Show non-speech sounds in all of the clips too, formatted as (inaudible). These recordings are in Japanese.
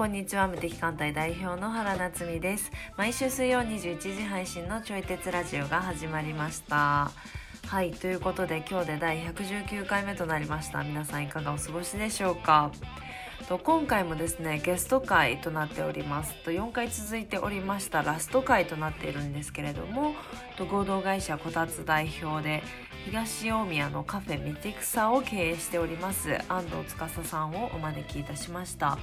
こんにちは。無敵艦隊代表の原夏実です。毎週水曜21時配信のちょい鉄ラジオが始まりました。はいということで今日で第119回目となりました。皆さんいかがお過ごしでしょうか？と今回もですねゲスト会となっております。と4回続いておりましたラスト回となっているんですけれどもと合同会社こたつ代表で東大宮のカフェミティクサを経営しております安藤司さんをお招きいたしました。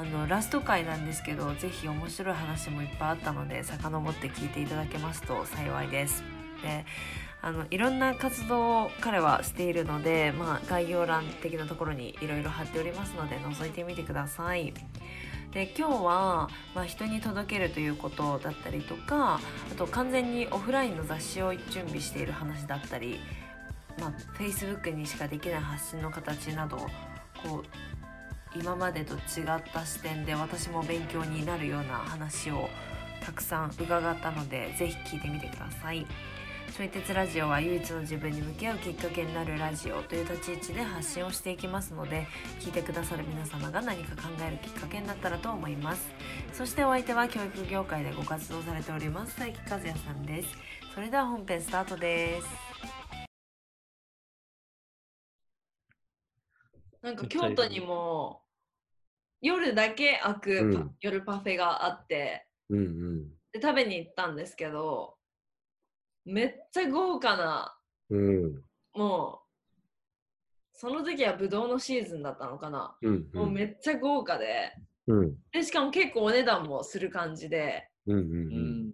あのラスト回なんですけどぜひ面白い話もいっぱいあったので遡って聞いていただけますと幸いですであのいろんな活動を彼はしているので、まあ、概要欄的なところにいろいろ貼っておりますので覗いてみてください。で今日は、まあ、人に届けるということだったりとかあと完全にオフラインの雑誌を準備している話だったり、まあ、Facebook にしかできない発信の形などこう今までと違った視点で私も勉強になるような話をたくさん伺ったので是非聞いてみてください。ちょい鉄ラジオは唯一の自分に向き合うきっかけになるラジオという立ち位置で発信をしていきますので聞いてくださる皆様が何か考えるきっかけになったらと思います。そしてお相手は教育業界でご活動されております佐伯和也さんです。それでは本編スタートです。なんか京都にも夜だけ開く、うん、夜パフェがあって、うんうん、で食べに行ったんですけどめっちゃ豪華な、うん、もうその時はブドウのシーズンだったのかな、うんうん、もうめっちゃ豪華で,、うん、でしかも結構お値段もする感じで、うんうん。うん、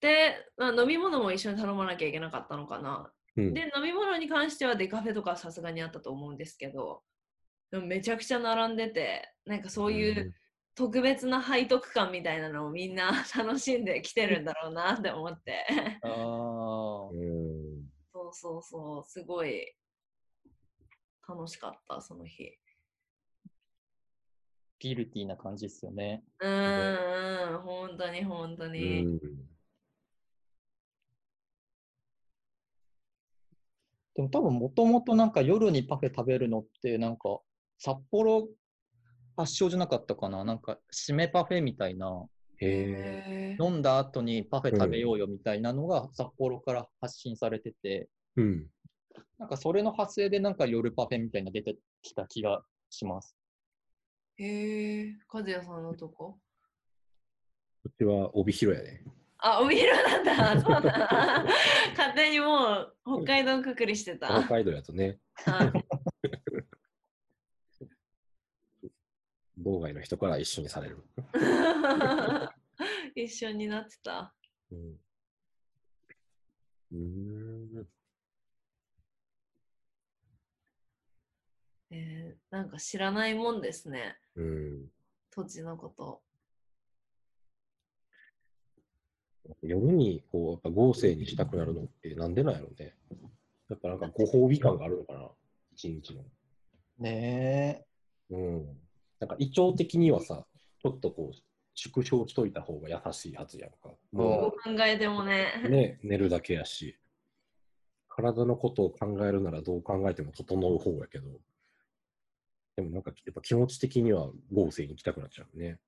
で、まあ、飲み物も一緒に頼まなきゃいけなかったのかな、うん、で飲み物に関してはデカフェとかさすがにあったと思うんですけどめちゃくちゃ並んでてなんかそういう特別な背徳感みたいなのをみんな楽しんできてるんだろうなって思って。あ (laughs) そうそうそうすごい楽しかったその日。ギルティーな感じですよね。うんうん本当に本当にでも多分もともとなんか夜にパフェ食べるのってなんか札幌発祥じゃなかったかな？なんか締めパフェみたいな。へ飲んだ後にパフェ食べようよみたいなのが札幌から発信されてて、うん、なんかそれの派生でなんか夜パフェみたいな出てきた気がします。へえ、和也さんのとこ？こっちは帯広やね。あ、帯広なんだ。そうだ。勝手にもう北海道くくりしてた。北海道やとね。道外の人から一緒にされる。一緒になってた。うん。うんえー、なんか知らないもんですね。うん。土地のこと。夜にこうやっぱ合成にしたくなるのってなんでなんやろうね。やっぱなんかご褒美感があるのかな、一日の。ねえ。うん。なんか胃腸的にはさ、ちょっとこう、縮小しといた方が優しいはずやんか。もう考えてもね。ね、寝るだけやし。体のことを考えるならどう考えても整う方やけど。でもなんかやっぱ気持ち的には合成に行きたくなっちゃうね。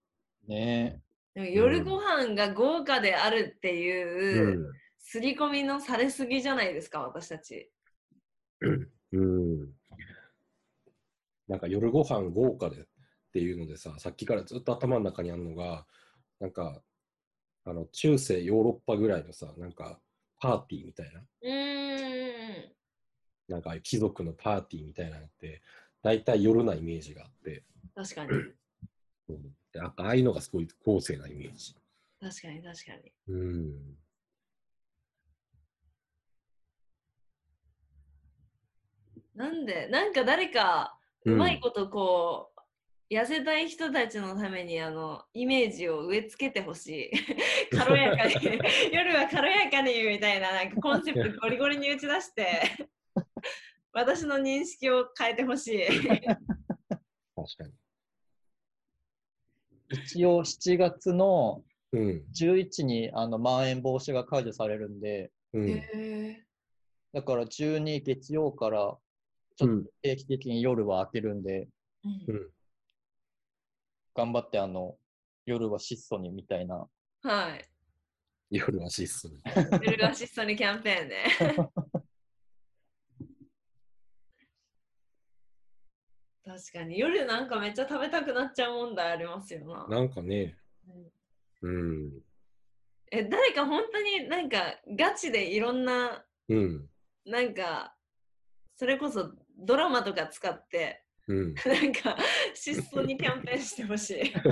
ね夜ご飯が豪華であるっていう、刷り込みのされすぎじゃないですか、私たち。うん。なんか夜ご飯豪華でっていうのでさ、さっきからずっと頭の中にあるのが、なんか、あの中世ヨーロッパぐらいのさ、なんかパーティーみたいな。うん。なんか貴族のパーティーみたいなのって、大体夜なイメージがあって。確かに。うん、でああいうのがすごい高性なイメージ。確かに確かに。うん。なんで、なんか誰かうまいことこう、うん、痩せたい人たちのためにあのイメージを植え付けてほしい。(laughs) 軽やかに (laughs) 夜は軽やかにみたいななんかコンセプトゴリゴリに打ち出して (laughs) 私の認識を変えてほしい。確かに。一応7月の11に、あのまん延防止が解除されるんで、うん、だから12月曜からちょっと定期的に夜は開けるんで、うん、頑張ってあの、夜は質素にみたいな。はい。夜は質素に。ベルアシストにキャンペーンね。(laughs) 確かに夜なんかめっちゃ食べたくなっちゃう問題ありますよな。なんかね、うんうん、え誰か本当になんかガチでいろんなうん、なんかそれこそドラマとか使ってうん。(laughs) なんか質素にキャンペーンしてほしい。(laughs)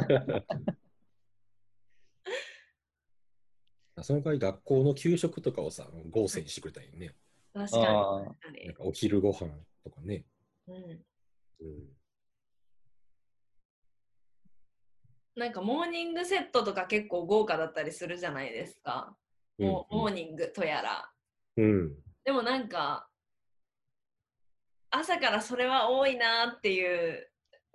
その代わり学校の給食とかをさ、合成にしてくれたらいね。確かにあー確かになん。かお昼ご飯とかね。うんうん、なんかモーニングセットとか結構豪華だったりするじゃないですか。もうモーニングとやら。うん。でもなんか朝からそれは多いなっていう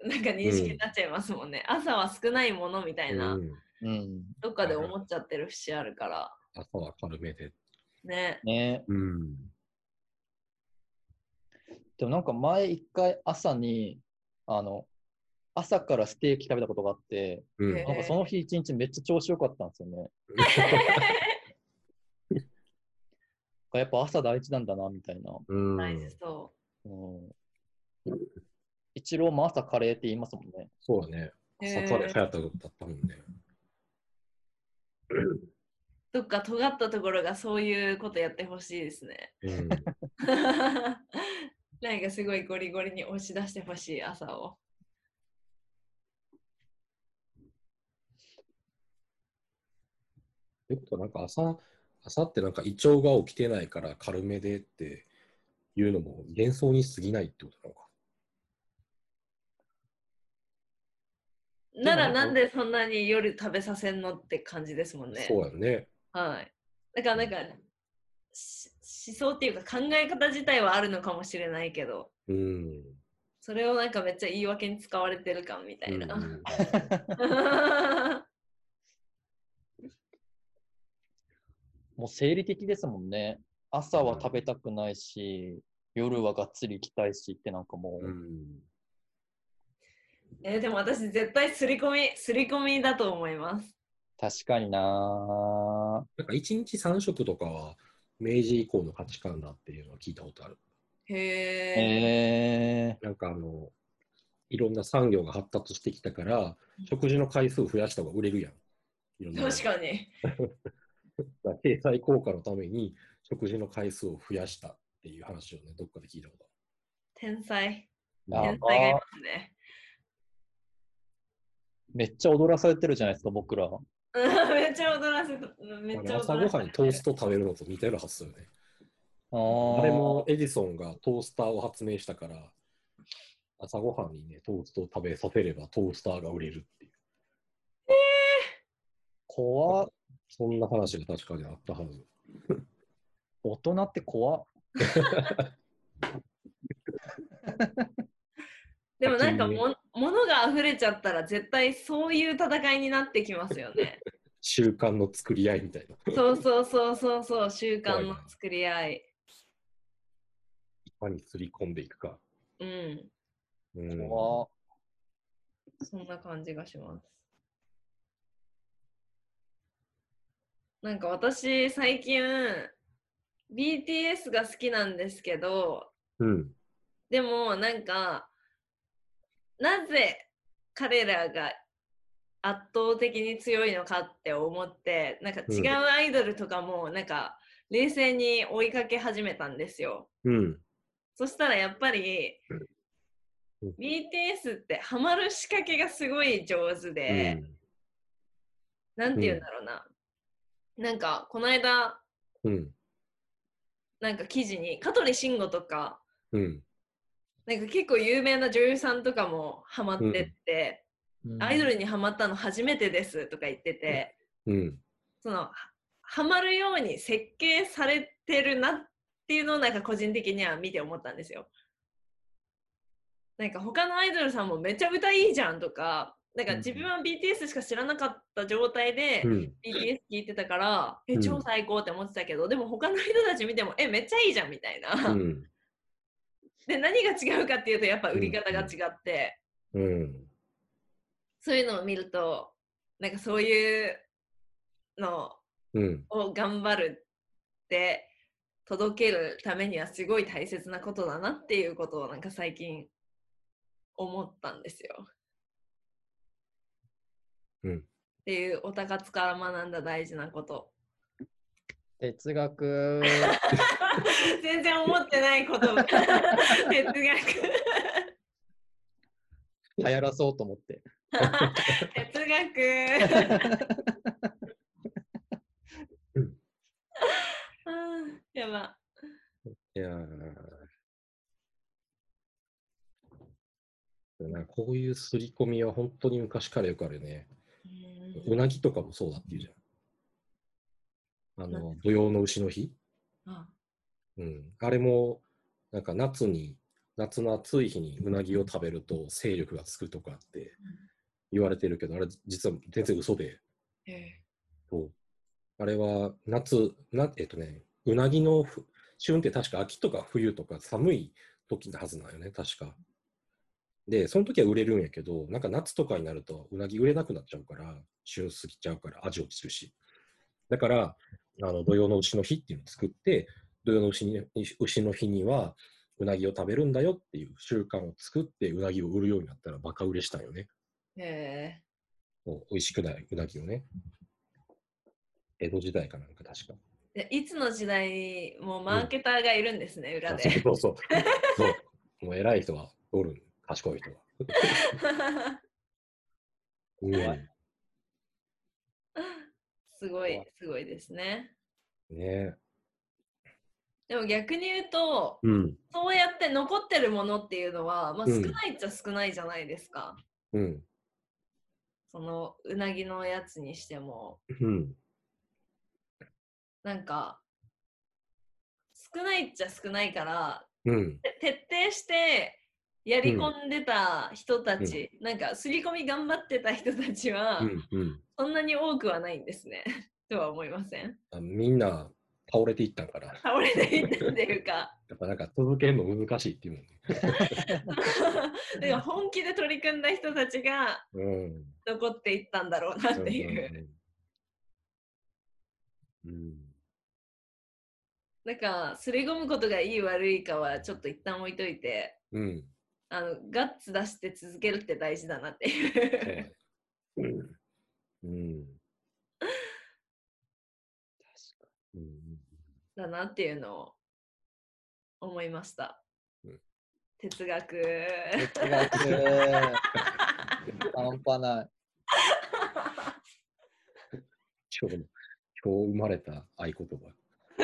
なんか認識になっちゃいますもんね。朝は少ないものみたいな、うんうん。どっかで思っちゃってる節あるから。朝は軽めで。ね。ねうん。でもなんか前一回朝に、あの、朝からステーキ食べたことがあって、うんへなんかその日一日めっちゃ調子良かったんですよね。(laughs) やっぱ朝大事なんだな、みたいな。うん。大事そうん。一郎も朝カレーって言いますもんね。そうだね。う。朝カレー流行ったことだったもんね。(coughs) どっか尖ったところがそういうことやってほしいですね。うん。(laughs) なんかすごいゴリゴリに押し出してほしい朝を。ってことはなんか朝、朝ってなんか胃腸が起きてないから軽めでっていうのも幻想に過ぎないってことなのか。ならなんんでそんなに夜食べさせんのって感じですもんね。そうやね。はい。だからなんか、し思想っていうか考え方自体はあるのかもしれないけど、うん。それをなんかめっちゃ言い訳に使われてる感みたいな。うんもう生理的ですもんね。朝は食べたくないし、夜はがっつり行きたいしってなんかもう、うん。えーでも私絶対すり込み、すり込みだと思います。確かになぁなんか1日3食とかは明治以降の価値観だっていうのは聞いたことある。へえ。なんかあの、いろんな産業が発達してきたから、食事の回数を増やした方が売れるやん。いろんな確かに。(laughs) 経済効果のために食事の回数を増やしたっていう話をね、どっかで聞いたこと天才。あ天才がいますね。めっちゃ踊らされてるじゃないですか、僕ら。う (laughs) んめっちゃ踊らせた。めっちゃ朝ごはんにトースト食べるのと似てるはずだよね。あーあれもエジソンがトースターを発明したから、朝ごはんにね、トーストを食べさせればトースターが売れるっていう。怖っそんな話が確かにあったはず。大人って怖っ (laughs) でもなんか先 (laughs) にも物が溢れちゃったら絶対そういう戦いになってきますよね。習慣の作り合いみたいな。そうそうそうそうそう (laughs) 習慣の作り合い。いかにすり込んでいくか。うん。うん、そんな感じがします。なんか私最近 BTS が好きなんですけどうん。でもなんかなぜ彼らが圧倒的に強いのかって思ってなんか違うアイドルとかもなんか冷静に追いかけ始めたんですよ。うん。そしたらやっぱりうん BTS ってハマる仕掛けがすごい上手で、なんて言うんだろうな。なんかこの間うん。なんか記事に香取慎吾とかうん。なんか結構有名な女優さんとかもハマってって、アイドルにハマったの初めてですとか言ってて、うん。そのはハマるように設計されてるなっていうのをなんか個人的には見て思ったんですよ。なんか他のアイドルさんもめっちゃ歌いいじゃんとか、なんか自分は BTS しか知らなかった状態でうん。BTS 聞いてたから、え、うん超最高って思ってたけど、でも他の人たち見ても、え、めっちゃいいじゃんみたいな。うん。で、何が違うかっていうと、やっぱ売り方が違って、うん。そういうのを見るとなんかそういうのうん。を頑張るって届けるためにはすごい大切なことだなっていうことをなんか最近思ったんですよ。うんっていうおたかつから学んだ大事なこと。哲学。(laughs) 全然思ってないこと (laughs) 哲学流行らそうと思って。(laughs) 哲学 (laughs) あーやば。いやなこういう刷り込みは本当に昔からよくあるよね。うなぎとかもそうだっていうじゃん。あの、土曜の牛の日。あうん。あれも、なんか夏に、夏の暑い日にうなぎを食べると勢力がつくとかって言われてるけど、あれ実は全然嘘で、えそうあれは夏、なえっとね、うなぎのふ旬って確か秋とか冬とか寒い時のはずなんよね、確か。で、その時は売れるんやけど、なんか夏とかになるとうなぎ売れなくなっちゃうから、旬過ぎちゃうから味落ちるし。だから、あの土用の牛の日っていうのを作って、土用の牛に牛の日にはうなぎを食べるんだよっていう習慣を作って、うなぎを売るようになったらバカ売れしたんよね。ー、え美味しくないうなぎをね。江戸時代かなんか確か。いつの時代もマーケターがいるんですね、裏あで。そうそう。そう。(laughs) もう偉い人がおる。賢 (laughs) い人が。うすごい、すごいですね。ねでも逆に言うと、うん。そうやって残ってるものっていうのは、まあ、うん少ないっちゃ少ないじゃないですか。うん。そのうなぎのやつにしても。うん。なんか、少ないっちゃ少ないから、うん。て徹底してやり込んでた人たち、なんか刷り込み頑張ってた人たちは、うん。うんそんなに多くはないんですね。(laughs) とは思いません？あみんな倒れていったんから。倒れていったっていうか、やっぱなんか続けるの難しいっていうもんね。(laughs) でも本気で取り組んだ人たちがうん。残っていったんだろうなっていう。うん。うん。なんか、すり込むことがいい悪いかはちょっと一旦置いといて、うん。あのガッツ出して続けるって大事だなっていう。うん。うん。うん。だなっていうのを思いましたうん。哲学。哲学。(laughs) 半端ない。(laughs) 今日の、今日生まれた合言葉。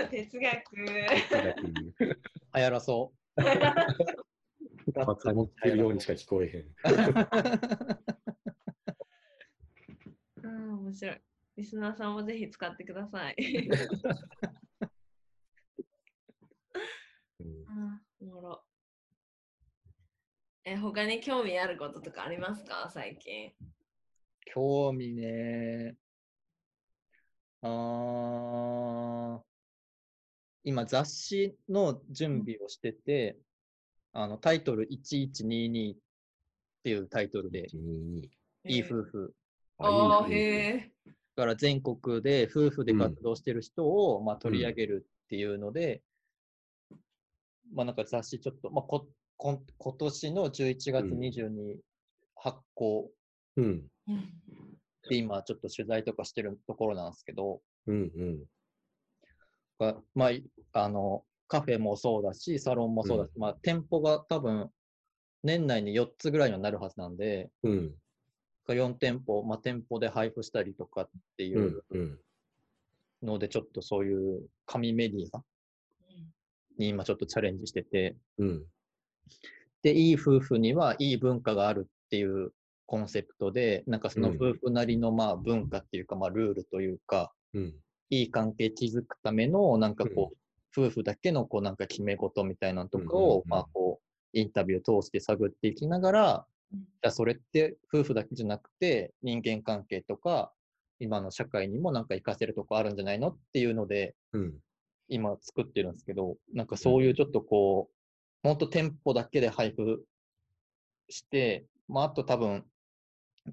哲学。流流行らそバカにってるようにしか聞こえへん。(laughs) うん、面白い。リスナーさんもぜひ使ってください。うんあおもろ。え、他に興味あることとかありますか？最近。う。興味ね。あー今雑誌の準備をしてて、あのタイトル1122っていうタイトルで、にいい夫婦。ああ、へえ。だから全国で夫婦でうん活動してる人を、まあ、取り上げるっていうので、まあなんか雑誌ちょっと、まあ、ここ今年の11月うん20に発行うん。今ちょっと取材とかしてるところなんですけど、うん。うん。がまあ、いあのカフェもそうだし、サロンもそうだし、まあ、店舗が多分年内に4つぐらいにはなるはずなんで、うん。4店舗、まあ、店舗で配布したりとかっていううんうん。ので、ちょっとそういう紙メディアに今ちょっとチャレンジしてて、うん。で、いい夫婦にはいい文化があるっていうコンセプトで、なんかそのうん。夫婦なりのまあ文化っていうか、まあルールというか、うん。いい関係築くための、なんかこう、夫婦だけのこうなんか決め事みたいなのとかうんうんをう、ん。まあこう、インタビューを通して探っていきながら、うん。じゃあそれって夫婦だけじゃなくて、人間関係とか、今の社会にもなんか活かせるとこあるんじゃないのっていうので、うん。今作ってるんですけど、なんかそういうちょっとこう、ほんと店舗だけで配布して、まああと多分、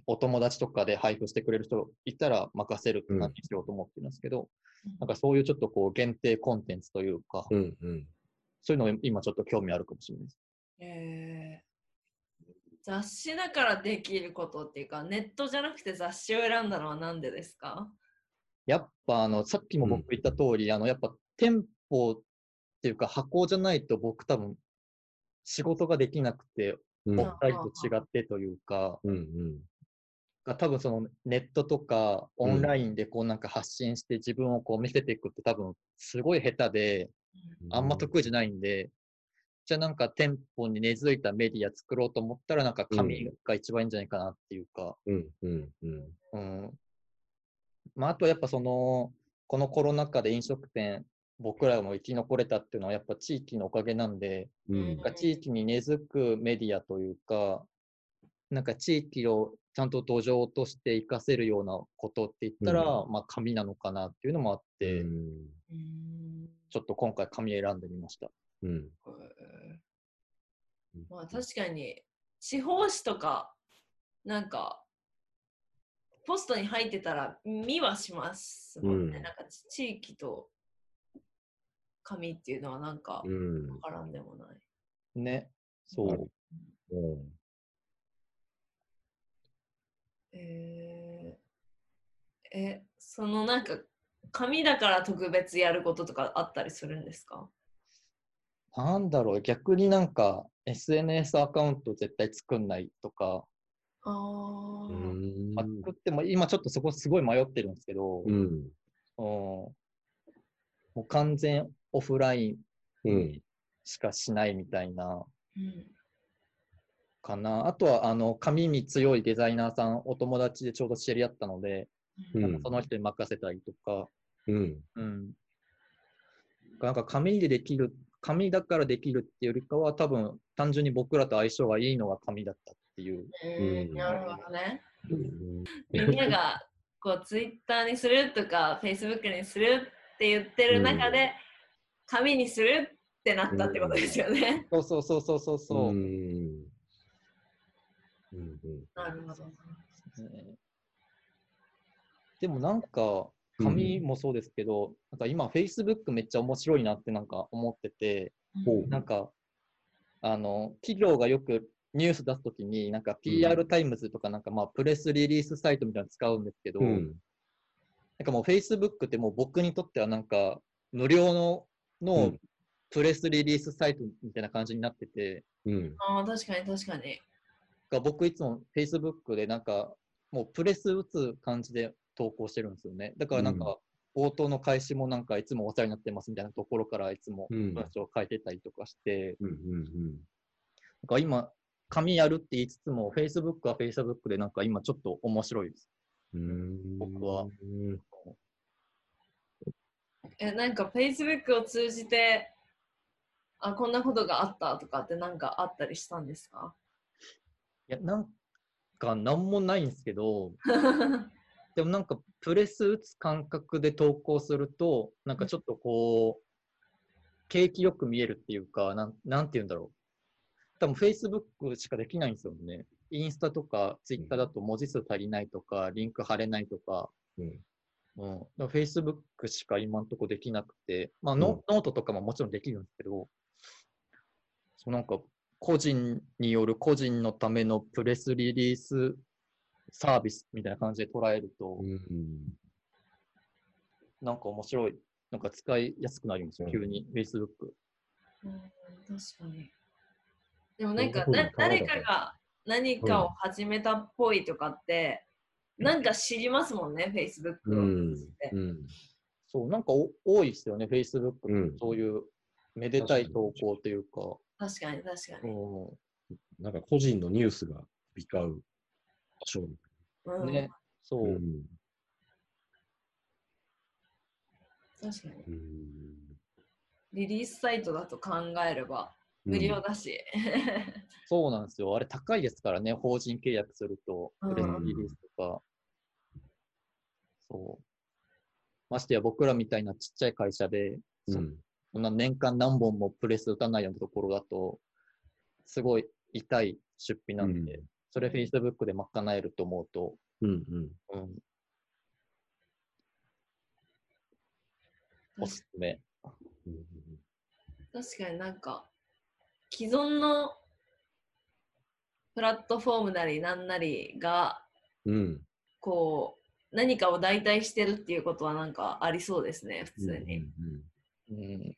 お友達とかで配布してくれる人いたら任せるって感じにしようと思ってるんですけど、なんかそういうちょっとこう限定コンテンツというか、うんうん。そういうの今ちょっと興味あるかもしれないです。えー。雑誌だからできることっていうか、ネットじゃなくて雑誌を選んだのは何でですか？やっぱあの、さっきも僕言った通り、あの、やっぱ店舗っていうか箱じゃないと僕多分仕事ができなくて、うんオフラインと違ってというか、うんうん。が多分そのネットとかオンラインでこうなんか発信して自分をこう見せていくって多分すごい下手で、あんま得意じゃないんで、じゃあなんか店舗に根付いたメディア作ろうと思ったらなんか紙が一番いいんじゃないかなっていうか、うんうんうん。うん。まああとやっぱその、このコロナ禍で飲食店、僕らも生き残れたっていうのはやっぱ地域のおかげなんで、うん。なんか地域に根付くメディアというか、なんか地域をちゃんと土壌として活かせるようなことって言ったら、うまあ紙なのかなっていうのもあって、うん。うんちょっと今回紙選んでみました。うん。まあ確かに地方紙とかなんかポストに入ってたら見はしますもんね、うん。なんか地域と紙っていうのはなんかうん。わからんでもない、ね。そう。うん。えー、えそのなんか紙だから特別やることとかあったりするんですか？なんだろう、逆になんか SNS アカウント絶対作んないとか、ああ作っても今ちょっとそこすごい迷ってるんですけど、うん。うん。もう完全オフラインうん。しかしないみたいな、うん。かな。あとは、あの、紙に強いデザイナーさん、お友達でちょうど知り合ったので、うん。なんかその人に任せたりとか、うん。うん。なんか紙でできる、紙だからできるっていうよりかは、多分単純に僕らと相性がいいのが紙だったっていう。えーなるほどね。うん。みんながこうツイッターにするとかフェイスブックにするって言ってる中で、紙にするってなったってことですよね。そうそうそうそうそうそう。うんうんうんなるほど。ねでもなんか、紙もそうですけど、なんか今、Facebook めっちゃ面白いなってなんか思ってて、ほうなんか、あの、企業がよくニュース出すときに、なんか PR タイムズとかなんかまあプレスリリースサイトみたいなの使うんですけど、うんなんかもう Facebook ってもう僕にとってはなんか無料のうのん。プレスリリースサイトみたいな感じになってて、うん。ああ、確かに確かに。が僕いつも Facebook でなんかもうプレス打つ感じで投稿してるんですよね。だからなんか冒頭の開始もなんかいつもお世話になってますみたいなところからいつもうん。文章を書いてたりとかして、うんうんなんか今紙やるって言いつつも Facebook は Facebook でなんか今ちょっと面白いです。うん。僕は。うんえ、なんか Facebook を通じて、あ、こんなことがあったとかってなんかあったりしたんですか？いや、なんかなんもないんですけど、(laughs) でもなんかプレス打つ感覚で投稿すると、なんかちょっとこう、景気よく見えるっていうか、なんなんて言うんだろう。多分 Facebook しかできないんですよね。インスタとか Twitter だと文字数足りないとか、リンク貼れないとか、うんうん、だから Facebook しか今んとこできなくて、まあノ、ノートとかももちろんできるんですけど、そうなんか個人による個人のためのプレスリリースサービスみたいな感じで捉えると、うんなんか面白い、なんか使いやすくなりますよ、うん。急に Facebook。うん、確かに。でもなんか。誰かが何かを始めたっぽいとかって、なんか知りますもんね、Facebook そう、なんかお多いですよね、Facebook って。うん。そういうめでたい投稿というか。確かに確かに。うなんか個人のニュースが飛び交う。場所ね、そう、確かに。うん。リリースサイトだと考えれば無料だし。そうなんですよ。あれ高いですからね、法人契約すると、うんプレスリリースとか。そう。ましてや僕らみたいなちっちゃい会社で、そうんそんな年間何本もプレス打たないようなところだと、すごい痛い出費なんで、うんそれ Facebook で賄えると思うと、うんうん。うん、おすすめ。うんうん確かになんか既存のプラットフォームなりなんなりがうん。こう何かを代替してるっていうことはなんかありそうですね普通に、うん、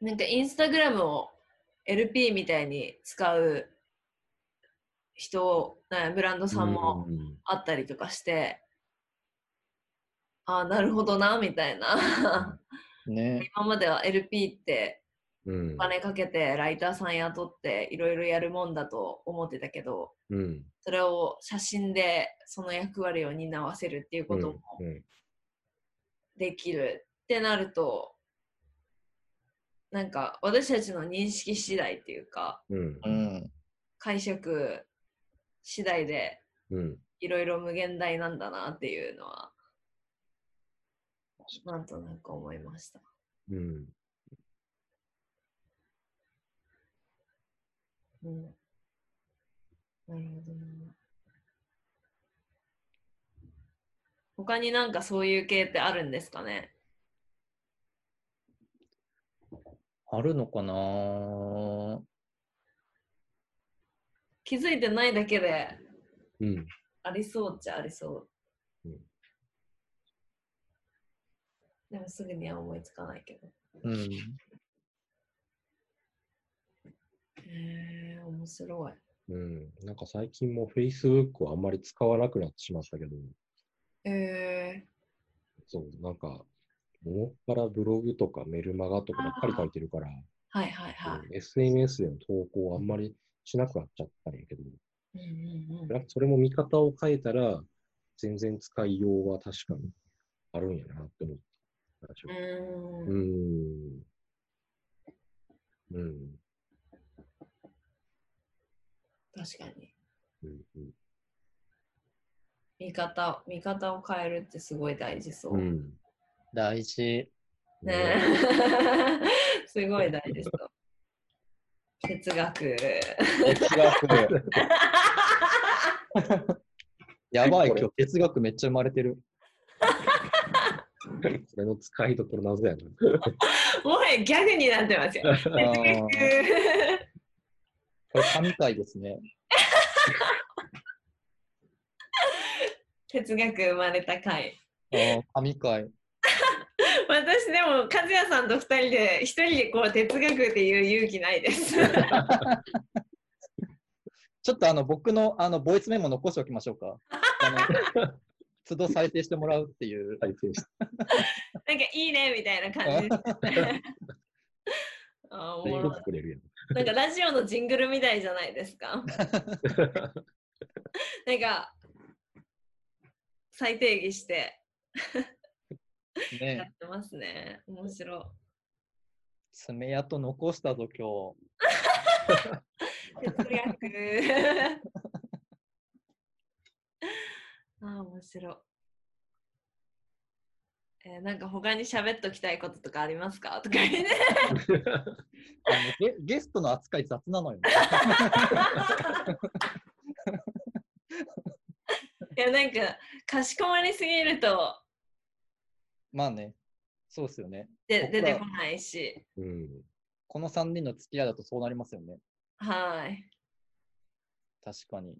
なんかインスタグラムを LP みたいに使う人なんブランドさんもうんうんあったりとかして、ああなるほどなみたいなね。(laughs) 今までは LP ってうん。お金かけてライターさん雇っていろいろやるもんだと思ってたけどうん。それを写真でその役割を担わせるっていうこともうんできるってなるとなんか私たちの認識次第っていうかうん。うん。解釈次第でうん。いろいろ無限大なんだなっていうのはなんとなく思いました。うんうん、なるほどな。他になんかそういう系ってあるんですかね？あるのかな？気づいてないだけでうんありそうっちゃありそう。うんでもすぐには思いつかないけど。うん。へえー、面白い。うんなんか最近も Facebook をあんまり使わなくなってしまったけど、えそう、なんか、もっぱらブログとかメルマガとかばっかり書いてるから、ー、はいはいはい。うん SNS での投稿をあんまりしなくなっちゃったんやけど、うんうんうんなんかそれも見方を変えたら、全然使いようは確かにあるんやなって思った。うん。うん。確かに。うんうん見方、見方を変えるってすごい大事そう。うん。大事。ね (laughs) すごい大事そう。(laughs) 哲学。哲学。(laughs) やばい、今日哲学めっちゃ生まれてる。それの使いどころ謎やな。もはやギャグになってますよ。哲学。これ神回ですね。哲学生まれた回。あー神回。(laughs) 私でも和也さんと二人で一人でこう哲学っていう勇気ないです。(laughs) ちょっとあの僕のあのボイスメモ残しておきましょうか。都度採定してもらうっていう。(laughs) なんかいいねみたいな感じです。あーおもろい作れるやん。なんかラジオのジングルみたいじゃないですか？(laughs) なんか再定義してやねってますね。面白爪痕残したぞ、今い。(laughs) 哲学。(laughs) ああ、面白い。えーなんか他に喋っときたいこととかありますか？とか言って。(laughs) 日。あのゲゲストの扱い雑なのよ。いやなんかかしこまりすぎるとまあね、そうですよね。で出てこないし。うん。この3人の付き合いだとそうなりますよね。はい。確かに。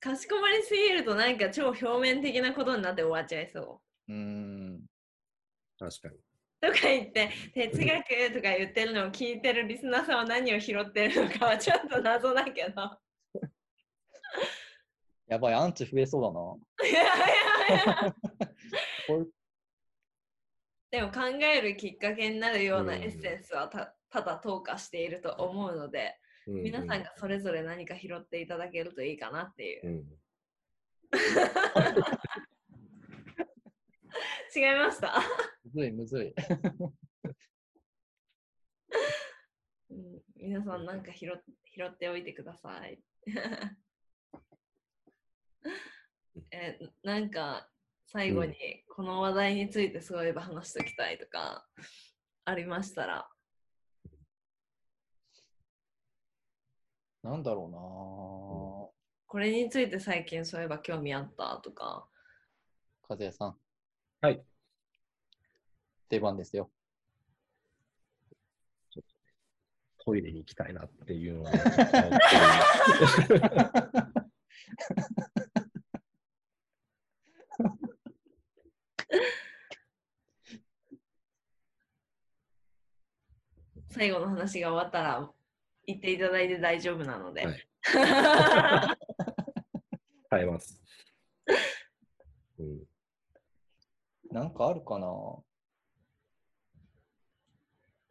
かしこまりすぎるとなんか超表面的なことになって終わっちゃいそう。うーん。確かに。とか言って哲学とか言ってるのを聞いてるリスナーさんは何を拾ってるのかはちょっと謎だけど。(laughs) やばい、アンチ増えそうだな。いやいやいやでも考えるきっかけになるようなうんエッセンスはたただ投下していると思うので、うん皆さんがそれぞれ何か拾っていただけるといいかなっていう。うん。違いました、むずい、むずい。うん、皆さん何か拾っ拾っておいてください。えなんか最後にこの話題についてそういえば話しておきたいとかありましたら。なんだろこれについて最近そういえば興味あったとか。うな和也さん、はい。出番ですよ。トイレに行きたいなっていうのを (laughs) 最後の話が終わったら言っていただいて大丈夫なので。はい (laughs) 変えます。(laughs) うん、なんかあるかな？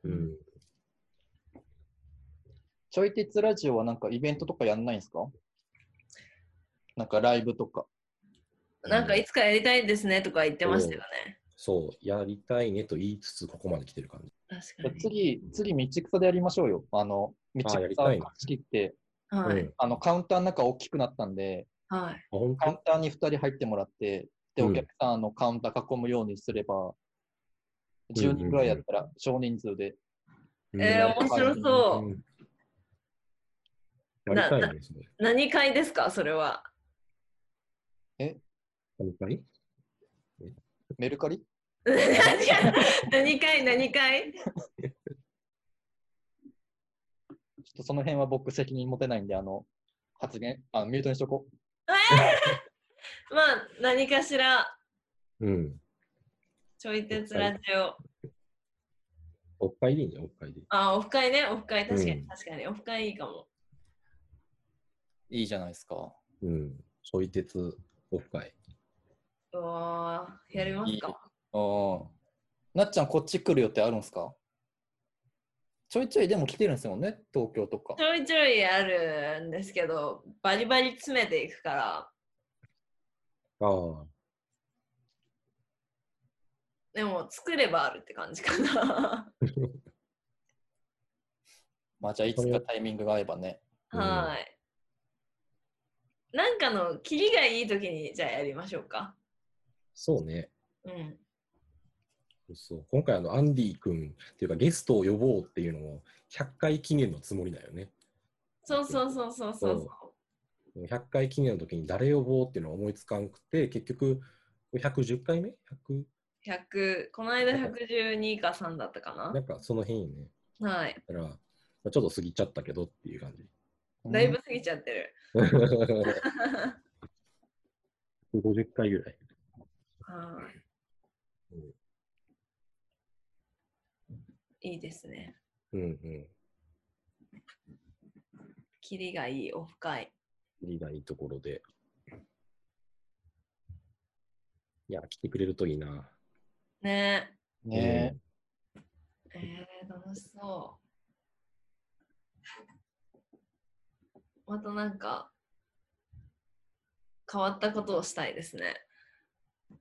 うん、ちょい鉄ラジオはなんかイベントとかやんないんですか？なんかライブとか。なんかいつかやりたいですねとか言ってましたよね。そう、やりたいねと言いつつ、ここまで来てる感じ。確かに。次、次、道草でやりましょうよ。あの、道草あやりたいね貸し切って、はい。うん、あの、カウンターの中大きくなったんで、はい。カウン当ターに2人入ってもらって、で、うんお客さんのカウンター囲むようにすれば、うんうん10人ぐらいやったら少人数で。えー、面白そう。うんやりたいね、それ。何回ですか？それは。何回？メルカリ？何何回何回？とその辺は僕責任持てないんで、あの、発言、あミュートにしとこう。(laughs) まあ何かしらうん。ちょい鉄ラジオ。おっぱいでいいんじゃん、おっぱいで。あ、オフ会ね。オフ会確かに、うん確かに。オフ会いいかも。いいじゃないですか。うん。ちょい鉄オフ会。うわーやりますか。うん。なっちゃん、こっち来る予定あるんですか？ちょいちょいでも来てるんですよね、東京とかち。ょいちょいあるんですけど、バリバリ詰めていくから、ああ。でも作ればあるって感じかな。(laughs) まあ、じゃあ、いつかタイミングが合えばね。うんはい。なんかのキリがいい時にじゃあやりましょうか。そうね。うん。そうそう今回あの、アンディ君っていうかゲストを呼ぼうっていうのも100回記念のつもりだよね。そうそうそうそうそうでも100回記念の時に誰呼ぼうっていうのを思いつかんくて、結局110回目 ?100? 100この間112か3だったかななんかその辺ね。はい。だから、まあちょっと過ぎちゃったけどっていう感じ。だいぶ過ぎちゃってる。(laughs) 50回ぐらい。はいうんいいですね。うんうん。キリがいいオフ会。いいないいところで。いや、来てくれるといいな。ねねえ。えー、楽しそう。またなんか変わったことをしたいですね。変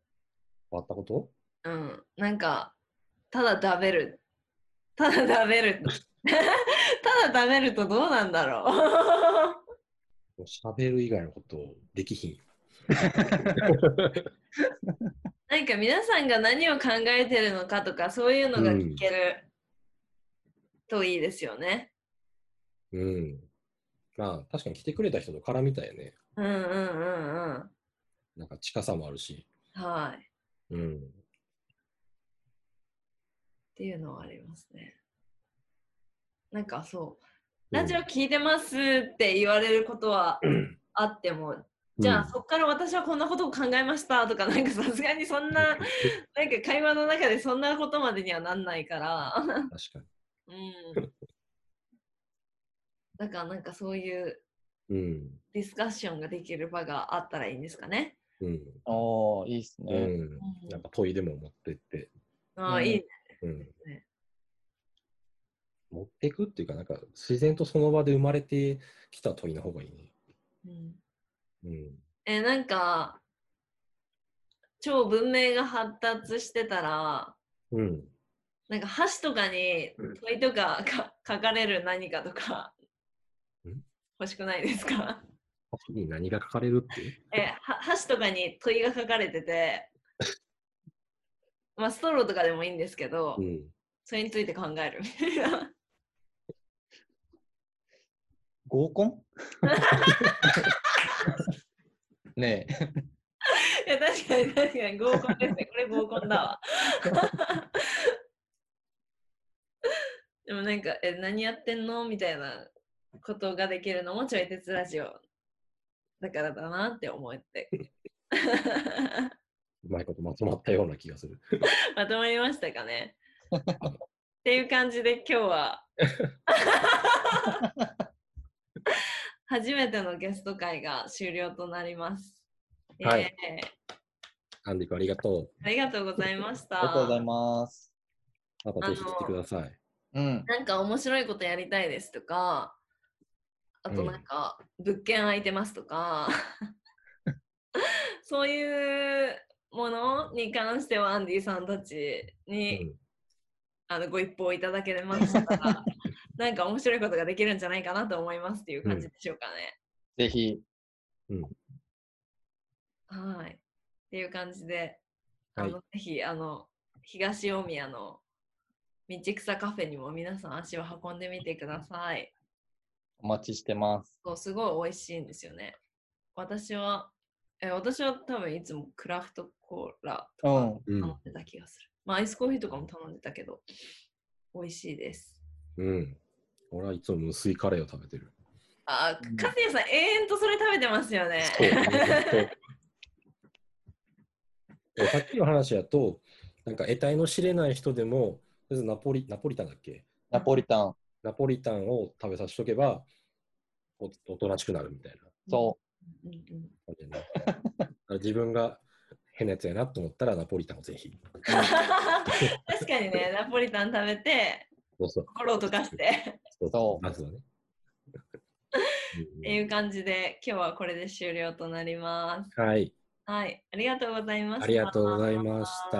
わったこと？うん。なんかただ食べる。ただ食べる。ただ食べるとどうなんだろう。喋る以外のことできひん。なんか皆さんが何を考えてるのかとかそういうのが聞けるといいですよね。うん。まあ、確かに来てくれた人と絡みたいよね。うんうんうんうん。なんか近さもあるし。はい。うん。っていうのはありますね。なんかそう、ラジオ聞いてますって言われることは (clears throat) あっても、じゃあ、そこから私はこんなことを考えましたとか、なんかさすがにそんな、(laughs) なんか会話の中でそんなことまでにはなんないから、確か (laughs) うん。だからなんかそういうに。うん。ディスカッションができる場があったらいいんですかね。うん。ああ、いいっすね。うん。うんなんか問いでも持ってって。ああ、うんいいね。うんね。持っていくっていうか、なんか自然とその場で生まれてきた問いの方がいいね。うんうん。えなんか超文明が発達してたらうん。なんか箸とかに問いとかか書かれる何かとかん欲しくないですか？箸に何が書かれるって？えは箸とかに問いが書かれててまあストローとかでもいいんですけど、うん。それについて考えるみたいな5合コン？(laughs) ねえ。いや確かに確かに合コンですね。これ合コンだわ。でもなんか、え、何やってんの？みたいなことができるのもちょい鉄ラジオだからだなって思って。うまいことまとまったような気がする。(laughs) まとまりましたかね (laughs) っていう感じで今日は初めてのゲスト会が終了となります。はいえーアンディ君ありがとありがとうございました。ありがとうございます。う。またぜひ来てください。うん。なんか面白いことやりたいですとか、あとなんか物件空いてますとか、(laughs) そういうものに関してはアンディさんたちに、うんあのご一報いただけましたら、(laughs) なんか面白いことができるんじゃないかなと思いますっていう感じでしょうかね。ぜひ、はい。っていう感じで、あはいの、ぜひ、あの、東大宮の道草カフェにも皆さん足を運んでみてください。お待ちしてます。そう、すごい美味しいんですよね。私は、え、私は多分いつもクラフトコーラうとかん。うん頼んでた気がする。まあ、アイスコーヒーとかも頼んでたけど、美味しいです。うん。俺はいつも無水カレーを食べてる。あカズヤさん、永遠とそれ食べてますよね。そうえ (laughs) さっきの話だと、なんか得体の知れない人でも、とりあえずナポリナポリタンだっけ？ナポリタン。ナポリタンを食べさせとけばお、おとなしくなるみたいなそ自分が変なやつやなと思ったらナポリタンをぜひ。確かにね、ナポリタン食べて、そうそう。心を溶かして。そうそうまずはね。っていう感じで、今日はこれで終了となります。はい。はい、ありがとうございました。ありがとうございました。